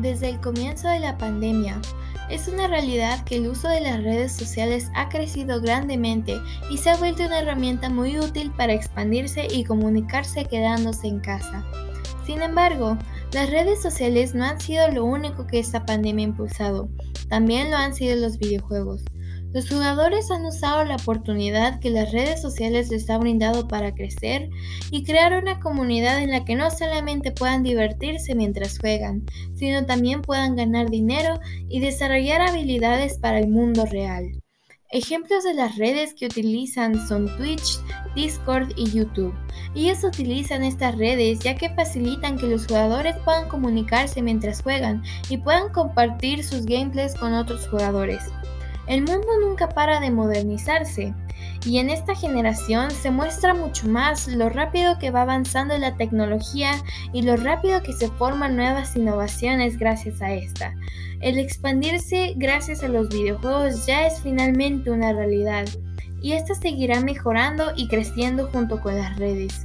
Desde el comienzo de la pandemia, es una realidad que el uso de las redes sociales ha crecido grandemente y se ha vuelto una herramienta muy útil para expandirse y comunicarse quedándose en casa. Sin embargo, las redes sociales no han sido lo único que esta pandemia ha impulsado, también lo han sido los videojuegos. Los jugadores han usado la oportunidad que las redes sociales les han brindado para crecer y crear una comunidad en la que no solamente puedan divertirse mientras juegan, sino también puedan ganar dinero y desarrollar habilidades para el mundo real. Ejemplos de las redes que utilizan son Twitch, Discord y YouTube. Ellos utilizan estas redes ya que facilitan que los jugadores puedan comunicarse mientras juegan y puedan compartir sus gameplays con otros jugadores. El mundo nunca para de modernizarse y en esta generación se muestra mucho más lo rápido que va avanzando la tecnología y lo rápido que se forman nuevas innovaciones gracias a esta. El expandirse gracias a los videojuegos ya es finalmente una realidad y esta seguirá mejorando y creciendo junto con las redes.